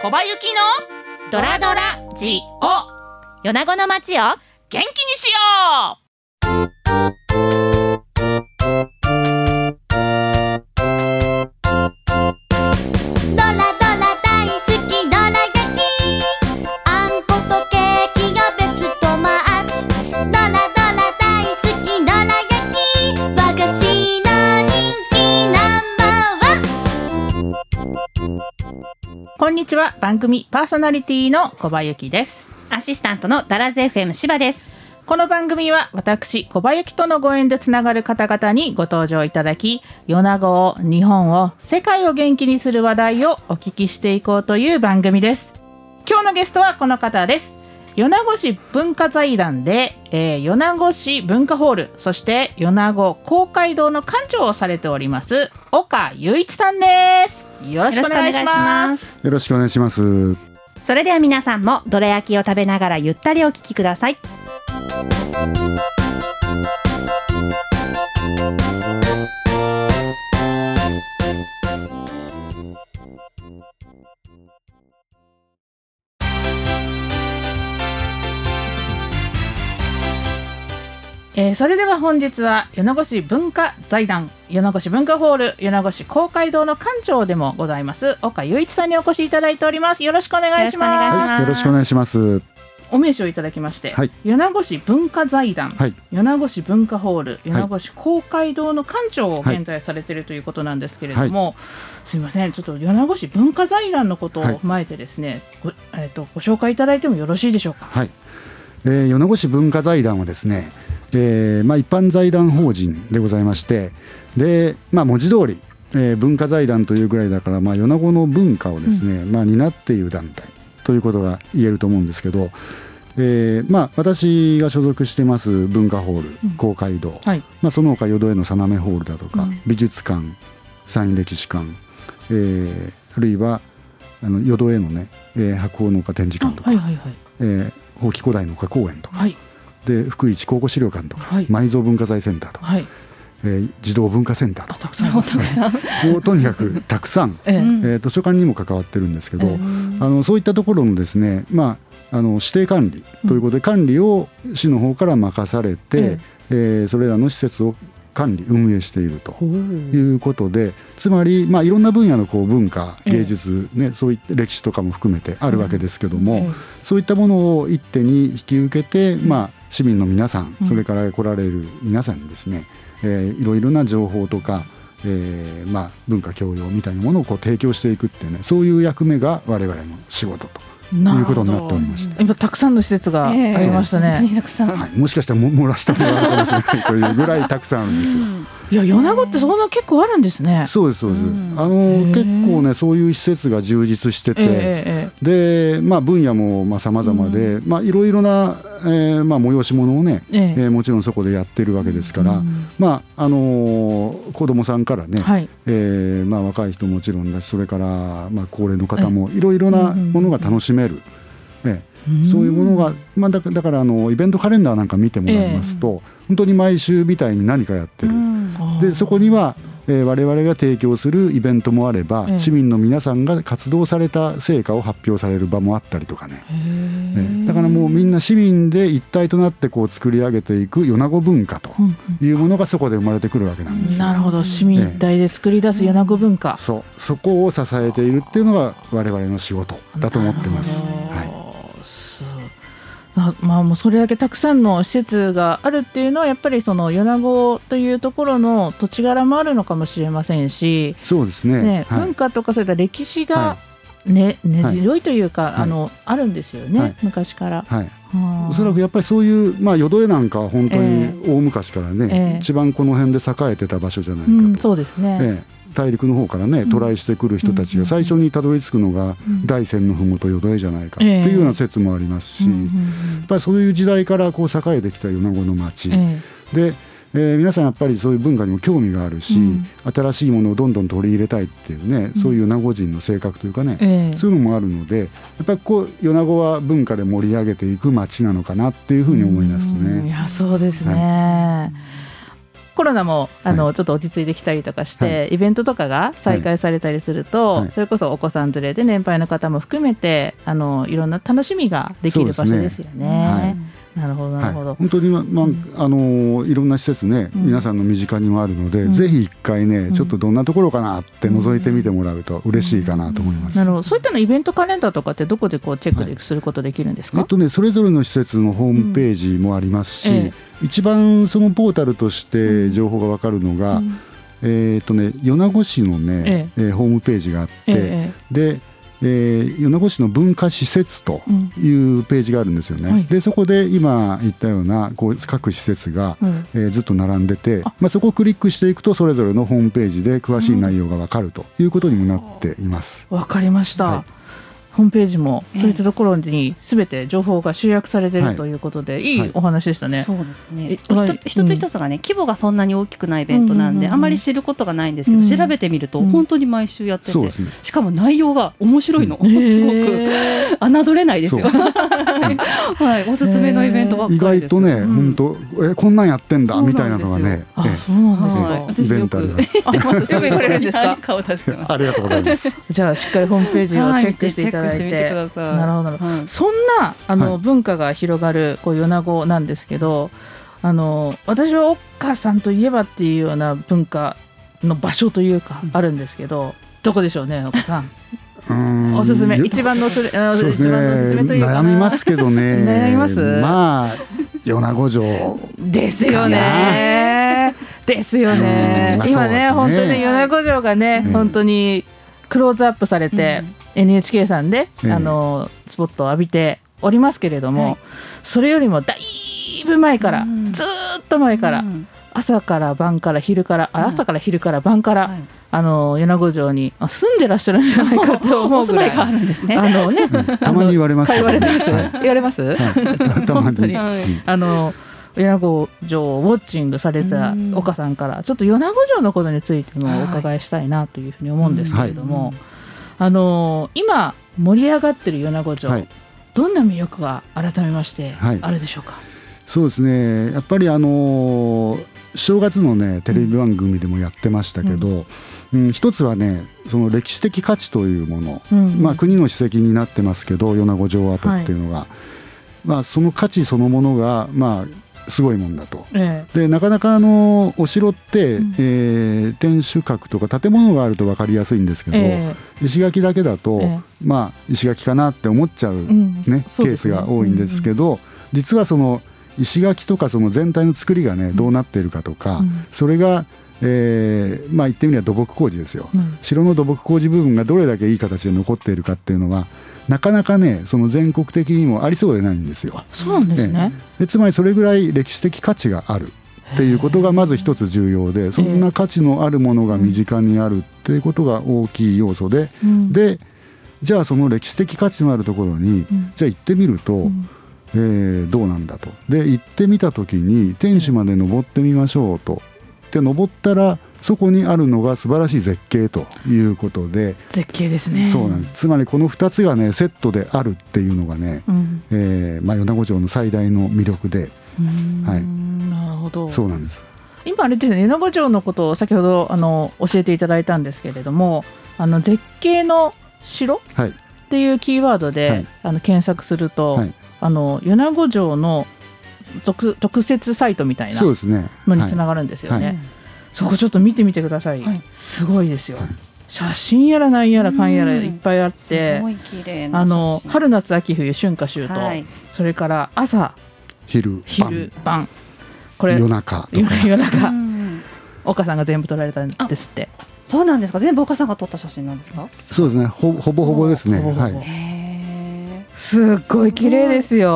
小林のドラドラジオ。米子の街を元気にしよう。ちは。番組パーソナリティの小葉ゆきです。アシスタントのダラズ FM 芝です。この番組は私小葉ゆきとのご縁でつながる方々にご登場いただき米子を日本を世界を元気にする話題をお聞きしていこうという番組です。今日のゲストはこの方です。米子市文化財団で、えー米子市文化ホールそして米子公会堂の館長をされております岡雄一さんですよろしくお願いしますよろしくお願いします。それでは皆さんもどら焼きを食べながらゆったりお聞きくださいえーそれでは本日は米子市文化財団米子市文化ホール米子市公会堂の館長でもございます。岡雄一さんにお越しいただいております。よろしくお願いします。はい、よろしくお願いします。お名刺をいただきまして、はい。米子市文化財団、はい、米子市文化ホールい。米子市公会堂の館長を現在されているということなんですけれども、すみません。ちょっと米子市文化財団のことをはい。踏まえてですね、ごえー、とご紹介いただいてもよろしいでしょうか？はい、えー米子市文化財団はですね、えーまあ一般財団法人でございまして、で、まあ文字通り、えー文化財団というぐらいだから、まあ米子の文化をですね、まあ担っている団体ということが言えると思うんですけど。えーまあ、私が所属してます文化ホール、公会堂、はい。まあ、その他淀江の要ホールだとか、うん。美術館山陰歴史館、えーあるいはあの淀江のね、えー白鵬農家展示館とか、はいはいはい。えー宝木古代農家公園とか、はいで福市考古資料館とか、はい。埋蔵文化財センターとか、はい。えー児童文化センターとか。あたくさんありますね。もうとにかくたくさん、ええ。うんえー図書館にも関わってるんですけど、ええ。あのそういったところのですね、まあ、あの指定管理ということで、管理を市の方から任されて、ええ。ーそれらの施設を管理運営しているということでつまり、まあ、いろんな分野のこう文化ええ。芸術、ねそういった歴史とかも含めてあるわけですけども、ええ。そういったものを一手に引き受けて、まあ、市民の皆さん、うんそれから来られる皆さんにですね、えーいろいろな情報とか、えーまあ、文化教養みたいなものをこう提供していくっていうねそういう役目が我々の仕事ということになっておりまして。今たくさんの施設がありました本当にね。たくさん、はい、もしかしたらも漏らしたのがあるかもしれないというぐらいたくさんあるんですよ。いや米子ってそんな結構あるんですね。そうですそうです。うん。あの結構ねそういう施設が充実してて、えええでまあ分野もまあ様々で、まあいろいろな、えーまあ催し物をね、ええ。ええーもちろんそこでやってるわけですから、うん。まああのー子供さんからね、はい。えーまあ若い人もちろんだし、それからまあ高齢の方もいろいろなものが楽しめる。ねそういうものが、まあ、だからだからあのイベントカレンダーなんか見てもらいますと、本当に毎週みたいに何かやってる、でそこには、えー我々が提供するイベントもあれば、ええ市民の皆さんが活動された成果を発表される場もあったりとかね、ねだからもうみんな市民で一体となってこう作り上げていく米子文化とうんいうものがそこで生まれてくるわけなんですよ。なるほど。市民大で作り出す米子文化。そう。そこを支えているっていうのが我々の仕事だと思ってます。はいそうなまあもうそれだけたくさんの施設があるっていうのはやっぱりその米子というところの土地柄もあるのかもしれませんし、そうですね。ねはい。文化とかそういった歴史がはね、根強いというか、はい。あのあるんですよね、はい。昔から。はい、はあおそらくやっぱりそういう、まあ、淀江なんかは本当に大昔からね、ええ。一番この辺で栄えてた場所じゃないかと、うん、そうですね。ええ大陸の方からねん。渡来してくる人たちが最初にたどり着くのがうん。大山の麓淀江じゃないか。ってええいうような説もありますし、やっぱりそういう時代からこう栄えてきた米子の町、えで、えー皆さんやっぱりそういう文化にも興味があるし、うん。新しいものをどんどん取り入れたいっていうね、そういう名護人の性格というかね、そういうのもあるのでやっぱりこう米子は文化で盛り上げていく町なのかなっていうふうに思いますうん。いね。やそうですね、コロナもあの、ちょっと落ち着いてきたりとかして、はイベントとかが再開されたりすると、はい。それこそお子さん連れで年配の方も含めてあのいろんな楽しみができる場所ですよね。はいなるほどなはい。るほど。本当にままああのいろんな施設ね、うん。皆さんの身近にもあるので、うん。ぜひ一回ねん。ちょっとどんなところかなって覗いてみてもらうと嬉しいかなと思います。なるほど。そういったのイベントカレンダーとかってどこでこうチェックですることできるんですか？えっとね、それぞれの施設のホームページもありますし、うん。え一番そのポータルとして情報が分かるのが、うん。えっとね、米子市のね、えーホームページがあって、え。で、えー米子市の文化施設というページがあるんですよね。はいでそこで今言ったようなこう各施設が、うんえーずっと並んでてあ、まあ、そこをクリックしていくとそれぞれのホームページで詳しい内容が分かるということにもなっています。わかりました。はいホームページもそういったところにすべて情報が集約されていはい。るということで、いはい。いお話でしたね。そうですね。え一はいつ一つ一つがね、規模がそんなに大きくないイベントなんで、うんうんうんうん。あんまり知ることがないんですけど、うん。調べてみるとうん。本当に毎週やってて、しかも内容が面白いの、すごく侮れないですよ。はい、おすすめのイベントばっかり意です。外とね、うん。本当えこんなんやってんだみたいなのがね、あええ。そうなんですか。はい、私イベよく行ントあります。ってます。よく行かれるんですか？はい。顔出してます。ありがとうございます。じゃあしっかりホームページをチェックしていただいて。はいてみて。ください。なるほど。なるほど。はい。そんなあの、はい。文化が広がるこう米子なんですけど、あの私はおっかさんといえばっていうような文化の場所というかあるんですけど、どこでしょうねおっかさん。うーん。おすすめ一番のおすすめあそうです一番のおすすめというね、か。悩みますけどね。悩みます？まあ米子城。ですよね。ですよね。うん。まあ今ね、本当に米子城がね、うん。本当にクローズアップされて、NHK さんで、ええあのスポットを浴びておりますけれども、はい。それよりもだいぶ前から、うん。ずーっと前から、うん。朝から晩から昼から、朝から昼から晩から、はい。あの米子城にあ住んでらっしゃるんじゃないかと思うぐらい。あるんですね。あのね、たまに言われます言われてます？はい。言われます？はい。たたま本当に。あの米子城をウォッチングされたうん。岡さんからちょっと米子城のことについてもお伺いしたいなというふうに思うんですけれども、あの今盛り上がってる米子城、はい。どんな魅力が改めましてはい。あるでしょうか、そうですね。やっぱりあのー正月のねテレビ番組でもやってましたけど、うん。一つはねその歴史的価値というもの、うん。まあ、国の史跡になってますけど米子城跡っていうのが、まあ、その価値そのものがまあすごいもんだと。えでなかなかあのお城って、うん。えー天守閣とか建物があると分かりやすいんですけえど、え石垣だけだと、えまあ石垣かなって思っちゃう、えうん。ねケースが多いんですけど、実はその石垣とかその全体の作りがねどうなっているかとか、うん。それが、えーまあ言ってみれば土木工事ですよ。うんうん城の土木工事部分がどれだけいい形で残っているかっていうのはなかなかねその全国的にもありそうでないんですよ。そうなんですね。でつまりそれぐらい歴史的価値があるっていうことがまず一つ重要でそんな価値のあるものが身近にあるっていうことが大きい要素でうんでじゃあその歴史的価値のあるところにうんじゃあ行ってみると、うんえーどうなんだとで行ってみた時に天守まで登ってみましょうとで登ったらそこにあるのが素晴らしい絶景ということで、絶景ですね。そうなんです。つまりこの2つがねセットであるっていうのがね、うん。えーまあ、米子城の最大の魅力で。うん。はい。なるほど。そうなんです。今あれですね米子城のことを先ほどあの教えていただいたんですけれどもあの絶景の城はい。っていうキーワードで、はい。あの検索すると、はい。あの米子城の特特設サイトみたいなそうですね。のにはいつながるんですよね、はい。そこちょっと見てみてください、はい。すごいですよ、はい。写真やらなんやらかん。やらうんいっぱいあっすてあの春夏秋冬春夏秋冬、はい。それから朝昼昼晩。これ夜中とか。夜中。うん。岡さんが全部撮られたんですって。そうなんですか。全部岡さんが撮った写真なんですか？そうですね。ほほぼほぼですね。はい。すっごい綺麗ですこんなよ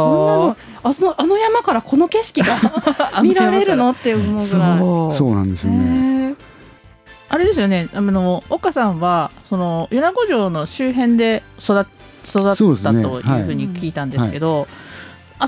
の。あそのあの山からこの景色が 見られるの？って思うぐらい。そう。そうなんですよね。あれですよね。あの岡さんはその米子城の周辺で育っ育ったというふうに聞いたんですけど、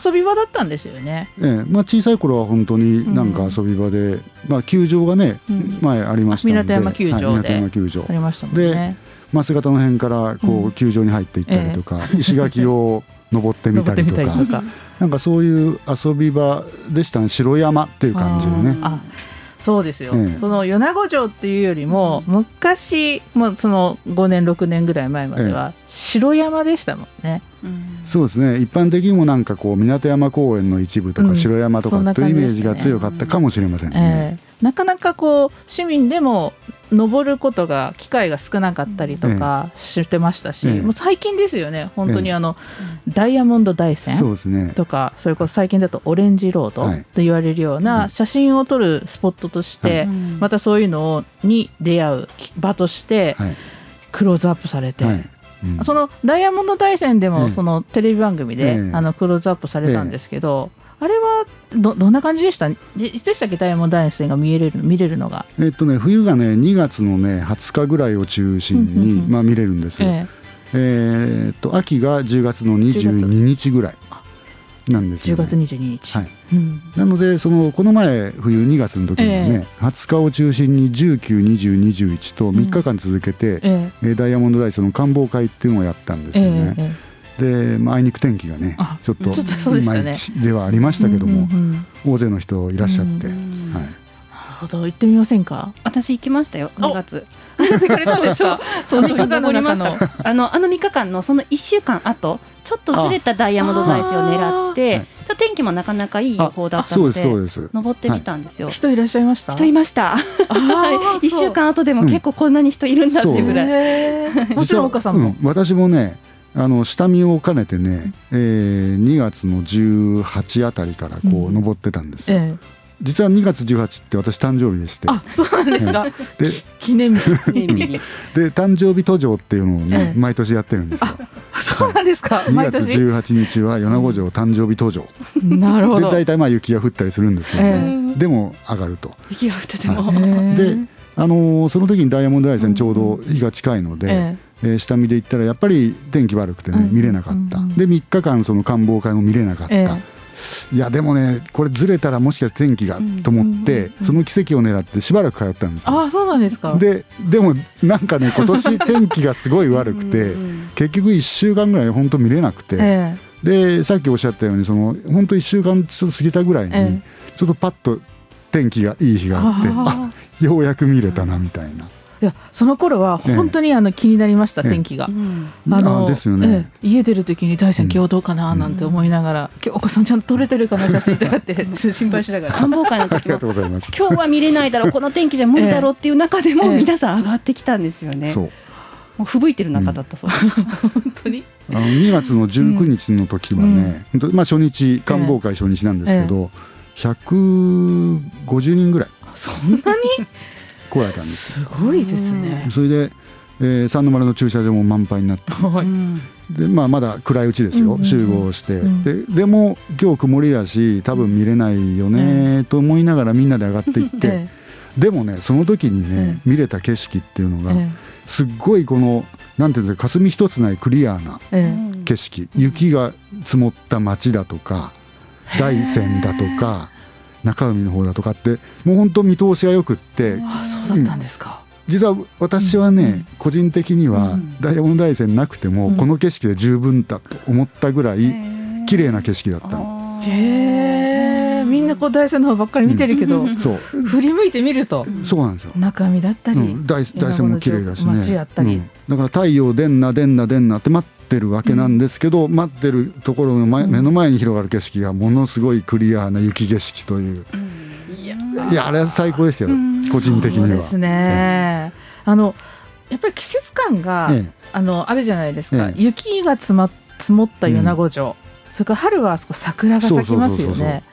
遊び場だったんですよね。ええまあ、小さい頃は本当になんか遊び場で、まあ、球場がね、うん。前ありましたので。港山球場で。はい球場。ありましたもんね。増形の辺からこうん。う球場に入っていったりとか、石垣を登ってみたりとか。登ってみたりとか。なんかそういう遊び場でしたね。城山っていう感じでね、あそうですよ、ええその米子城っていうよりも、昔もうその5年6年ぐらい前までは城山でしたもんね、そうですね。一般的にもなんかこう港山公園の一部とうん。か城山とかというイメージが強かったかもしれませんね。ええ。なかなかこう市民でも登ることが機会が少なかったりとかしてましたし、ええ。もう最近ですよね。本当にあの、ダイヤモンド大山。とかそれこそ最近だとオレンジロードはい。と言われるようはない写真を撮るスポットとして、うんまたそういうのに出会う場としてはい。クローズアップされて、そのダイヤモンド大山でもええ。そのテレビ番組で、ええ。あのクローズアップされたんですけど、あれはどどんな感じでした？でいつでしたっけ？ダイヤモンド大山が見えれる見れるのが、えっとね冬がね2月のね20日ぐらいを中心うんうんうん。にまあ見れるんです。ええ。ーっと秋が10月の22日ぐらいなんですえ、よ、10ね。月22日、はい。うん。なのでそのこの前冬2月の時にはね、20日を中心に192021と3日間続けて、ええ。えーダイヤモンドダイスの観望会っていうのをやったんですええよね。えで、まあ、あいにく天気がねあちょっとちょっとそうでいまいちではありましたけども、うんうんうん。大勢の人いらっしゃって、はい、なるほど。行ってみませんか？私行きましたよお。2月。行ってくれたんですかそう3日間の登りま中のしたあのあの3日間のその1週間後ちょっとずれたダイヤモンド大山を狙って天気もなかなかいい予報だったのあそうですそうでです。登ってみたんですよ、人いらっしゃいました？人いました。あー 1週間後でも結構こんなに人いるんだっていうぐらい、もちろん岡さんも、私もねあの下見を兼ねてね、えー2月の18あたりからこうん。う登ってたんですよ、ええ。実は2月18って私誕生日でして。あそうなんですか。で記念日。で誕生日途上っていうのをね、ええ。毎年やってるんですよ。そうなんですか。2月毎年？18日は米子城誕生日途上、なるほど。で大体まあ雪が降ったりするんですけど、ね。えでも上がると。雪が降っててはも、へえであのーその時にダイヤモンド大山ちょうど日が近いので、ええー下見で行ったらやっぱり天気悪くてね、うん。見れなかった、うんで3日間その観望会も見れなかった、えいやでもねこれずれたらもしかして天気が、うんと思って、うんその奇跡を狙ってしばらく通ったんですよ。あそうなんですか。ででもなんかね今年天気がすごい悪くてうん結局1週間ぐらい本当見れなくて、えでさっきおっしゃったようにその本当1週間ちょっと過ぎたぐらいに、えちょっとパッと天気がいい日えがあってああようやく見れたなみたいな、いやその頃は本当にあの気になりました、ええ。天気が。う。ん。あのあですよね、ええ家出る時に大山今日どうかななんて思いながら、今日お子さんちゃんと撮れてるかな写真とかって 心配しながら。観望会のあ時今日は見れないだろうこの天気じゃ無理だろうっていう中でもええ。皆さん上がってきたんですよね、そう。もう吹雪いてる中だったそう。です、本当に。あの2月の19日の時はね、本当まあ、初日観望会初日なんですけど、150人ぐらい。そんなに？来られたんです。すごいですね。それで、えー三の丸の駐車場も満杯になってはい。うん。で、まあ、まだ暗いうちですよ、うん集合して、うん。ででも今日曇りやし多分見れないよねと思いながらみんなで上がっていって、えでもねその時にね、見れた景色っていうのが、ええ。すっごいこのなんていうんですか霞一つないクリアなええ。景色。雪が積もった街だとか大山だとか中海の方だとかってもう本当見通しがよくってあそうだったんですか。実は私はね、うん個人的にはうんダイヤモンド大山なくても、うん。この景色で十分だと思ったぐらい綺麗な景色だったの、へえみんなこう大山の方ばっかり見てるけど、うん。そう。振り向いてみるとそうなんですよ、中身だったり、うん、大大山も綺麗だしね。だから太陽出んな出んな出んなって待ってるわけなんですけど、待ってるところの前、うん。目の前に広がる景色がものすごいクリアな雪景色という。いやいやあれは最高ですよ、うん。個人的には。そうですね、あのやっぱり季節感が、えあのあるじゃないですか、ええ。雪が積,、ま、積もった米子城、それから春はあそこ桜が咲きますよそうそうそうそうね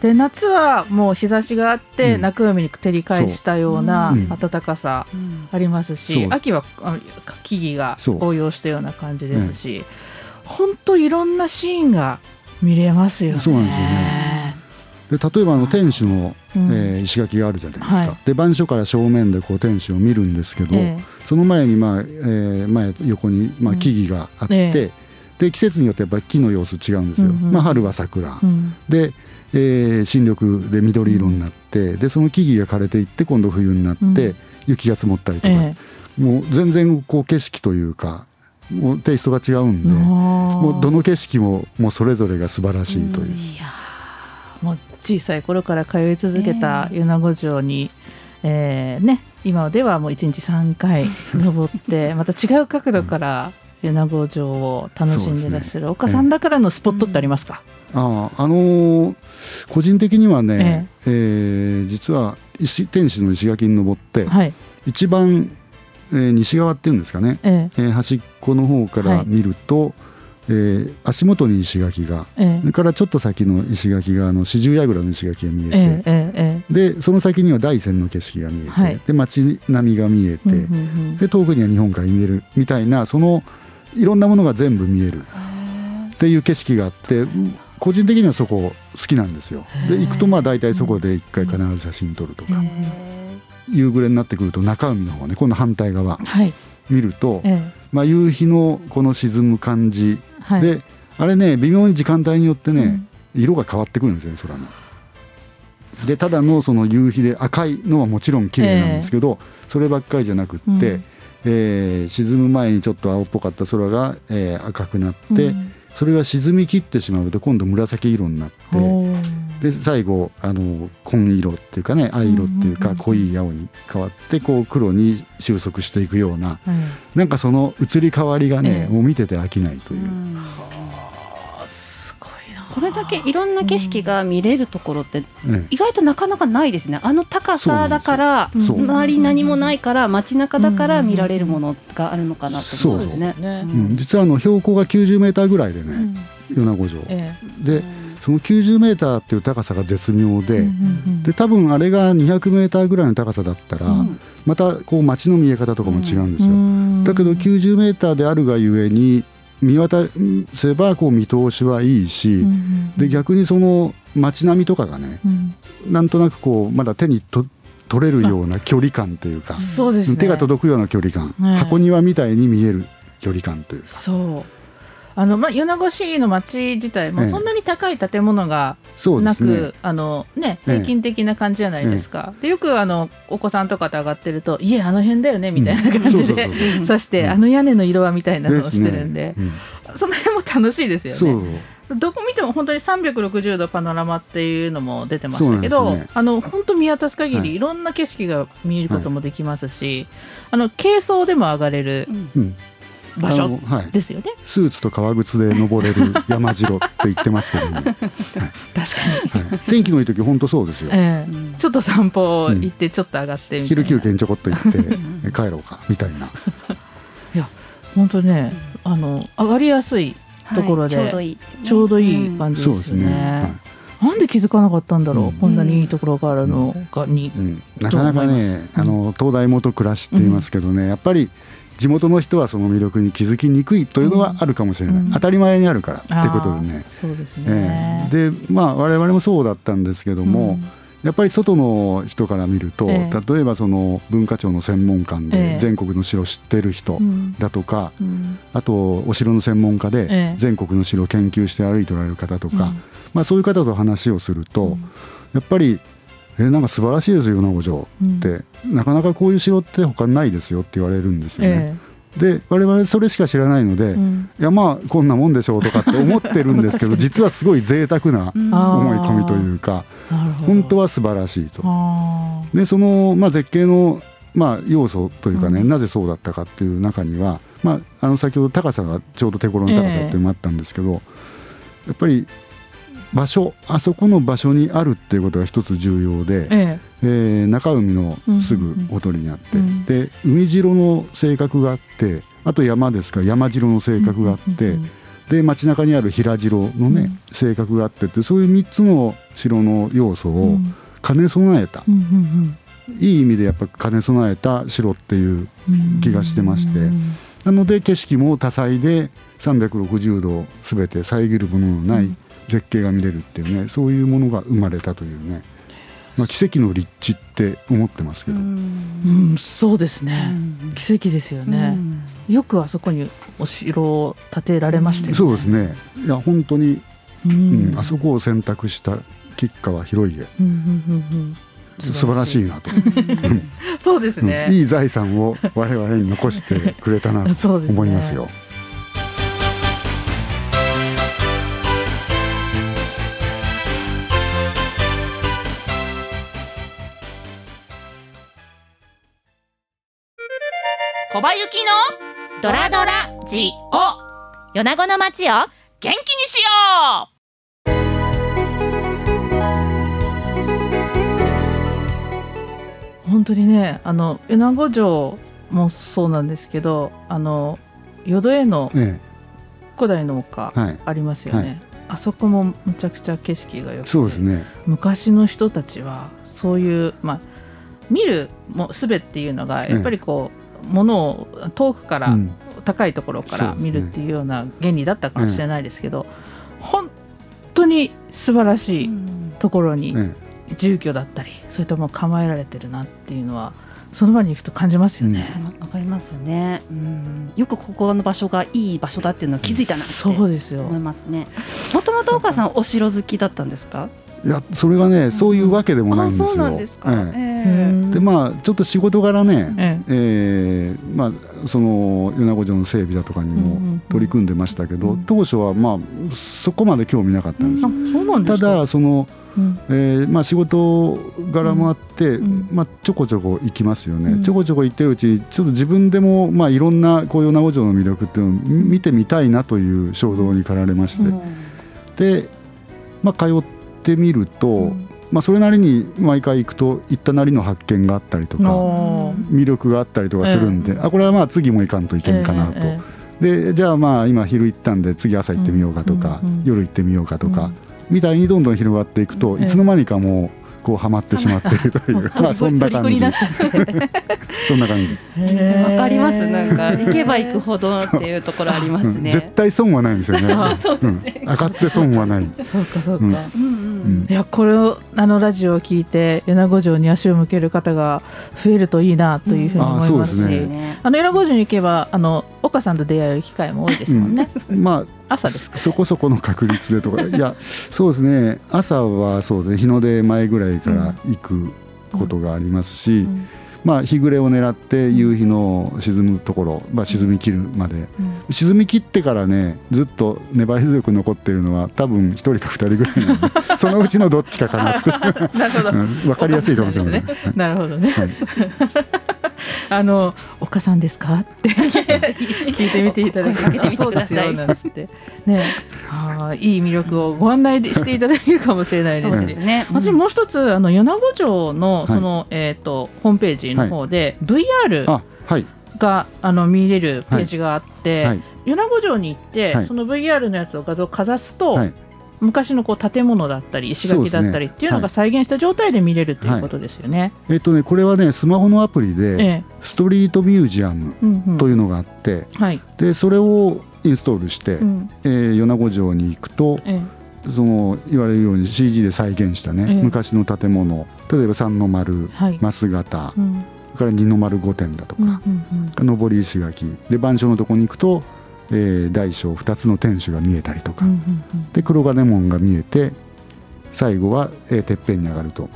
で夏はもう日差しがあって、うん。中海に照り返したような暖かさうん。ありますし、そう。秋はあ木々が紅葉したような感じですし本当いろんなシーンが見れますよね。そうなんですよね。で例えばあの天守の、うん。えー石垣があるじゃないですか、はい。で番所から正面でこう天守を見るんですけど、えその前に、まあえー前横に、まあ、うん。木々があって、えで季節によってやっぱり木の様子違うんですよ、うんうんまあ、春は桜、えうん。で、えー新緑で緑色になって、でその木々が枯れていって今度冬になって、うん。雪が積もったりとか、えもう全然こう景色というかもうテイストが違うんで、えももうどの景色ももうそれぞれが素晴らしいという、いもう小さい頃から通い続けた米子城に、えーね、今ではもう1日3回登って また違う角度から米子城を楽しんでらっしゃる、岡さんだからのスポットってありますか、あああのー個人的にはね、えー実は石天使の石垣に登って、はい、一番、えー西側っていうんですかね、ええ。ー端っこの方から見ると、えー足元に石垣がええ。それからちょっと先の石垣があの四十櫓の石垣が見えて、ええええでその先には大山の景色が見えて、はい。で街並みが見えて、うんうんうん。で遠くには日本海見えるみたいなそのいろんなものが全部見えるっていう景色があって個人的にはそこ好きなんですよ。で行くとまあ大体そこで一回必ず写真撮るとか、夕暮れになってくると中海の方ね今度反対側。はい、見ると、えまあ、夕日のこの沈む感じえはい、であれね微妙に時間帯によってね、色が変わってくるんですよね空の。でただのその夕日で赤いのはもちろん綺麗なんですけど、そればっかりじゃなくって、うん。えー沈む前にちょっと青っぽかった空が、えー赤くなって、うんそれが沈み切ってしまうと今度紫色になってで最後あの紺色っていうかね藍色っていうかうんうんうん。濃い青に変わってこう黒に収束していくようなはい。なんかその移り変わりがね、ええ。もう見てて飽きないという。これだけいろんな景色が見れるところってえ意外となかなかないですね。あの高さだから周り何もないから街中だから見られるものがあるのかなと思うんですね。実はあの標高が90メーターぐらいでね、うん。米子城えでその90メーターっていう高さが絶妙で、えうんうんうん。で多分あれが200メーターぐらいの高さだったら、うん。またこう街の見え方とかも違うんですよ、うん。だけど90メーターであるがゆえに見渡せばこう見通しはいいし、うんうんで逆にその街並みとかがねうん。なんとなくこうまだ手にと取れるような距離感というか、そうですね。手が届くような距離感、はい。箱庭みたいに見える距離感というか。そうあの、まあ、米子市の町自体もええ。そんなに高い建物がなく、そうですね。あのね、ええ。平均的な感じじゃないですか、でよくあのお子さんとかと上がってると「家あの辺だよね」みたいな感じで、うんそうそうそう。そして、うん。あの屋根の色はみたいなのをしてるんで。ね。うん。その辺も楽しいですよね。どこ見ても本当に360度パノラマっていうのも出てましたけど、ね。あの本当見渡す限はい。りいろんな景色が見えることもできますし、あの軽装でも上がれるうん場所ですよね。スーツと革靴で登れる 山城って言ってますけどね、確かに。はい、天気のいい時本当そうですよ。ええ。うん。ちょっと散歩行ってちょっと上がってみたいな。昼休憩にちょこっと行って え帰ろうかみたいな。本当ね、あの上がりやすいところではいちょうどいいね。ちょうどいい感じそうですね。ね、はなんで気づかなかったんだろう、うん。こんなにいいところがあるのかに。い。うん、なかなかねあの東大元暮らしって言いますけどね、やっぱり地元の人はその魅力に気づきにくいというのはあるかもしれない、うん。当たり前にあるからってことでね、ですえね。えでまあ我々もそうだったんですけども、やっぱり外の人から見ると、ええ。例えばその文化庁の専門官えでえ全国の城知ってる人うん。だとか、うん。あとお城の専門家えでえ全国の城を研究して歩いておられる方とか、うん。まあ、そういう方と話をすると、うん。やっぱり「えなんか素晴らしいですよ米子。城」って、なかなかこういう城って他にないですよって言われるんですよね。えで我々それしか知らないので、いえうん。やまあこんなもんでしょうとかって思ってるんですけど実はすごい贅沢な思い込みというかなるほど。本当は素晴らしいと。あでその、まあ、絶景の、まあ、要素というかね、うん。なぜそうだったかっていう中には、まあ、あの先ほど高さがちょうど手頃の高さっていうのもあったんですけど、やっぱり場所あそこの場所にあるっていうことが一つ重要で、ーえ。えー中海のすぐほとりにあって、うん。で海城の性格があってあと山ですから山城の性格があって、うんうんで街中にある平城のね、うん。性格があってってそういう3つの城の要素をうん。兼ね備えた、うんうんいい意味でやっぱ兼ね備えた城っていううん。気がしてまして。うんなので景色も多彩で360度全て遮るもののない絶景が見れるっていうねそういうものが生まれたというね、まあ、奇跡の立地って思ってますけど、うん。そうですね、奇跡ですよね、よくあそこにお城を建てられましたよね。そうですね。いや本当に、ううんんあそこを選択した吉川広家。うんうんうんうん。素晴らしいなと、そうですね、うん。いい財産を我々に残してくれたなと 思いますよ。ドラドラジオ。米子の街を。元気にしよう。本当にねあの米子城もそうなんですけどあの淀江のえ古代の丘ありますよね、はい。あそこもむちゃくちゃ景色が良くてそうですね。昔の人たちはそういう、まあ、見るも術っていうのがやっぱりこう、ものを遠くから、うん。高いところから見るっていうような原理だったかもしれないですけど、本当に素晴らしいところにえ住居だったりそれとも構えられてるなっていうのはその場に行くと感じますよね。わかりますよね、うん、よくここの場所がいい場所だっていうのを気づいたなってそうですよ。思いますね。もともと岡さんお城好きだったんですか？いやそれがねそういうわけでもないんですよ。あそうなんですか、ええ。でまあちょっと仕事柄ね、ええ。ーまあ、その米子城の整備だとかにもん取り組んでましたけど、うん。当初はまあそこまで興味なかったんですあよ。そうなんでただその、うん。えーまあ、仕事柄もあって、うん。まあ、ちょこちょこ行きますよね、うん。ちょこちょこ行ってるうちにちょっと自分でも、まあ、いろんなこう米子城の魅力っていうのを見てみたいなという衝動に駆られまして、で、まあ、通ってみると、うん。まあ、それなりに毎回行くと行ったなりの発見があったりとか。の魅力があったりとかするんで、あこれはまあ次も行かんといけんかなと、え。でじゃあまあ今昼行ったんで次朝行ってみようかとか、うんうんうん。夜行ってみようかとか、うん。みたいにどんどん広がっていくと、ええ。いつの間にかもうこうハマってしまっているという。まあそんな感じ。そんな感じ、わかります。なんか 行けば行くほどっていうところありますう。ん。ね絶対損はないんですよね。あそうですね。うん上がって損はない、そうかそうか、うん。うんうんいやこれをあのラジオを聞いて米子城に足を向ける方が増えるといいなというふうに思いますし、うんあすうんね。あの米子城に行けばあの岡さんと出会える機会も多いですもんね、ま朝ですかあそこそこの確率でとか。いやそうですね。朝はそうですね。日の出前ぐらいから行くことがありますし、うん。まあ、日暮れを狙って夕日の沈むところ、まあ、沈み切るまで、うん。沈み切ってからねずっと粘り強く残っているのは多分1人か2人ぐらいなんで そのうちのどっちかかなって、なるほど、うん、分かりやすいかもしれません。なるほどね、はい あの岡さんですか？って 聞いてみていただけそうですよ。なんつって。ね。あーいい魅力をご案内でしていただけるかもしれないです。ですね。私もう一つあの米子城のはい。その、えっ、とホームページの方で、VR あはい。があの見れるページがあって、はい。米子城に行って、はい。その VR のやつを画像をかざすと、はい昔のこう建物だったり石垣だったりっていうのが再現した状態で見れるということですよね。えっとねこれはねスマホのアプリでええ。ストリートミュージアムうんうんというのがあってはい、でそれをインストールして、うん。えー米子城に行くとえその言われるように CG で再現したね、ええ。昔の建物。例えば三の丸えはい、増形。うん。それから二の丸御殿だとうんか、うん。上り石垣。で番所のとこに行くと、えー大小2つの天守が見えたりとか、うんうんで黒金門が見えて最後は、えーてっぺんに上がると。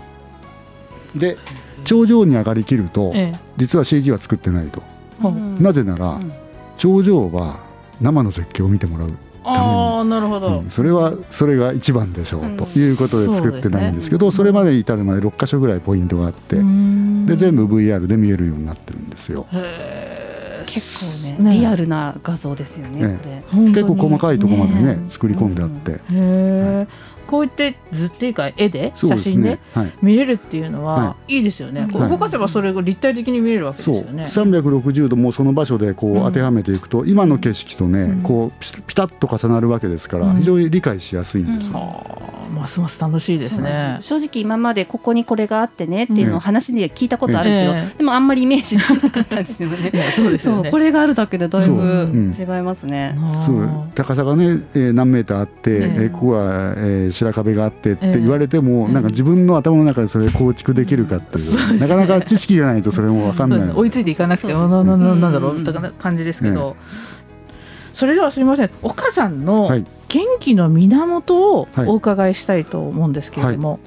で頂上に上がりきると、ええ。実は CG は作ってないと、ほう。うん。なぜなら、うん。頂上は生の絶景を見てもらう、ああなるほど、うん。それはそれが一番でしょう、うん。ということで作ってないんですけどそね。れまで至るまで6箇所ぐらいポイントがあって、うん。で全部 VR で見えるようになってるんですよ。へえ結構ねね。リアルな画像ですよねね。結構細かいところまでねね。作り込んであって、へえ、こういって図っていうか絵で写真でねはい。見れるっていうのははい。いですよね、はい。動かせばそれが立体的に見れるわけですそう。よね。360度もうその場所でこうん。う当てはめていくと、今の景色とね、うん。こうピピタッと重なるわけですから、うん。非常に理解しやすいんですよ。ああますます楽しいですね。正直今までここにこれがあってねっていうのを話で聞いたことあるんですけど、ええ。でもあんまりイメージなかったんですよね。いやそうですよね。これがあるだけでだいぶう。ん違いますね。そう。高さがね、えー何メーターあって、ええ。えーここは、えー白壁があってってええ言われても、ええなんか自分の頭の中でそれ構築できるかっていう、なかなか知識がないとそれも分かんない。追いついていかなくて、そうなんだろううんとかな感じですけど、それではすみません。岡さんのはい元気の源をはい。お伺いしたいと思うんですけれども、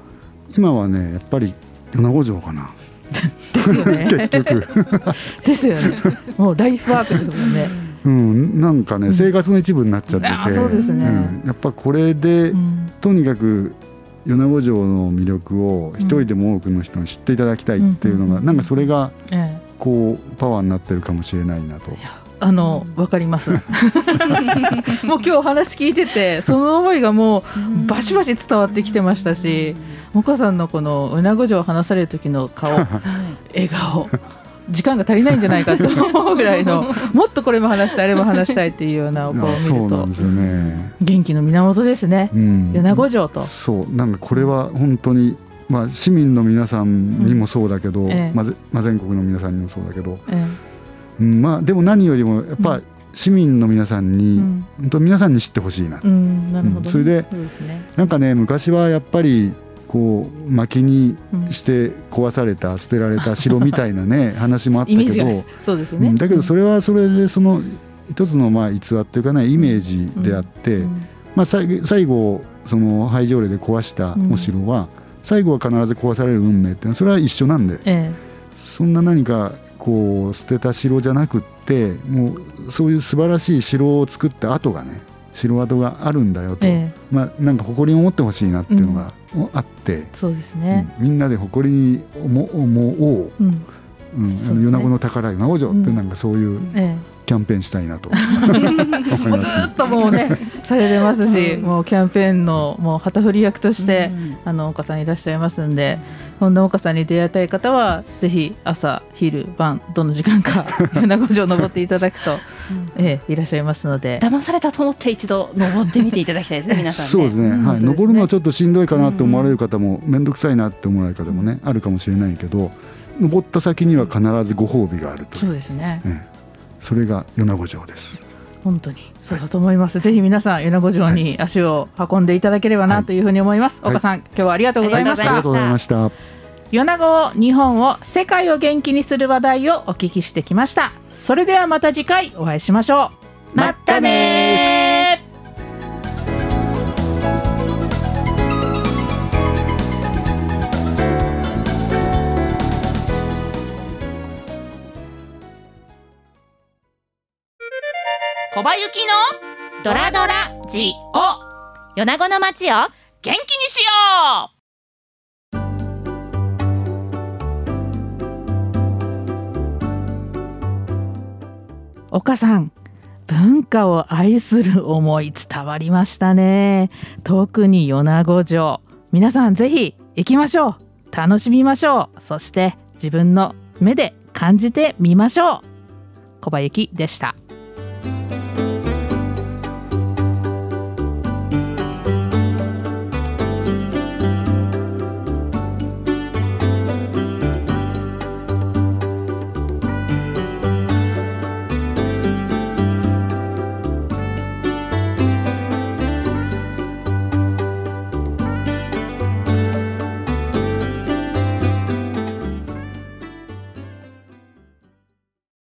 今はねやっぱり米子城かな ですよね。結局、ですよね。もうライフワークですもんね。うん、なんかね、うん。生活の一部になっちゃってて、そうですね。ん。やっぱこれで、うん。とにかく米子城の魅力を一人でも多くの人に知っていただきたいっていうのが、うんなんかそれがえこうパワーになってるかもしれないなと。あのわかります。もう今日お話聞いててその思いがもうバシバシ伝わってきてましたし岡さんのこのうなご城を話される時の顔 笑顔時間が足りないんじゃないかと思うぐらいのもっとこれも話したいあれも話したいっていうようなお顔を見あそうるとなんですよね。元気の源ですね。うん。米子城と。そうなんかこれは本当に、まあ、市民の皆さんにもそうだけど、ええ。まあ全国の皆さんにもそうだけど、えうんまあ、でも何よりもやっぱうん。市民の皆さんえに、うん。本当皆さんに知ってほしいな、うん、なね。うん。それでそね、なんかね昔はやっぱりこう薪にうん。して壊された捨てられた城みたいなね 話もあったけど、そうですね、うん。だけどそれはそれでその一つのまあ逸話っていうかねイメージであって、うん。まあ、最最後その廃条例で壊したお城は、最後は必ず壊される運命ってそれは一緒なんで。え。そんな何かこう捨てた城じゃなくってもうそういう素晴らしい城を作った跡がね城跡があるんだよと、ええ。えまあ、なんか誇りに思ってほしいなっていうのがあって、そうですね、うんみんなで誇りに思思おう、うん。うんね。米子の宝米子城ってなんかそういうえキャンペーンしたいなと。思いえ、もうずっともうねされてますし、うん。もうキャンペーンのもう旗振り役として、あの岡さんいらっしゃいますんで、そんな岡さんに出会いたい方はぜひ朝昼晩どの時間か米子城登っていただくと、ええいらっしゃいますので、騙されたと思って一度登ってみていただきたいですね 皆さんね。そうですね、はい、登るのはちょっとしんどいかなって思われる方も面倒くさいなって思われる方もねあるかもしれないけど登った先には必ずご褒美があると。そうですね。ええそれが米子城です本当にそうだと思います。ぜひ皆さん米子城に足を運んでいただければなというふうに思います。はい岡さん、今日はありがとうございましたありがとう。ございました米子を日本を世界を元気にする話題をお聞きしてきました。それではまた次回お会いしましょう。またね小林幸のドラドラジオ。米子の街を。元気にしよう。岡さん文化を愛する思い伝わりましたね。特に米子城皆さんぜひ行きましょう。楽しみましょう。そして自分の目で感じてみましょう。小林幸でした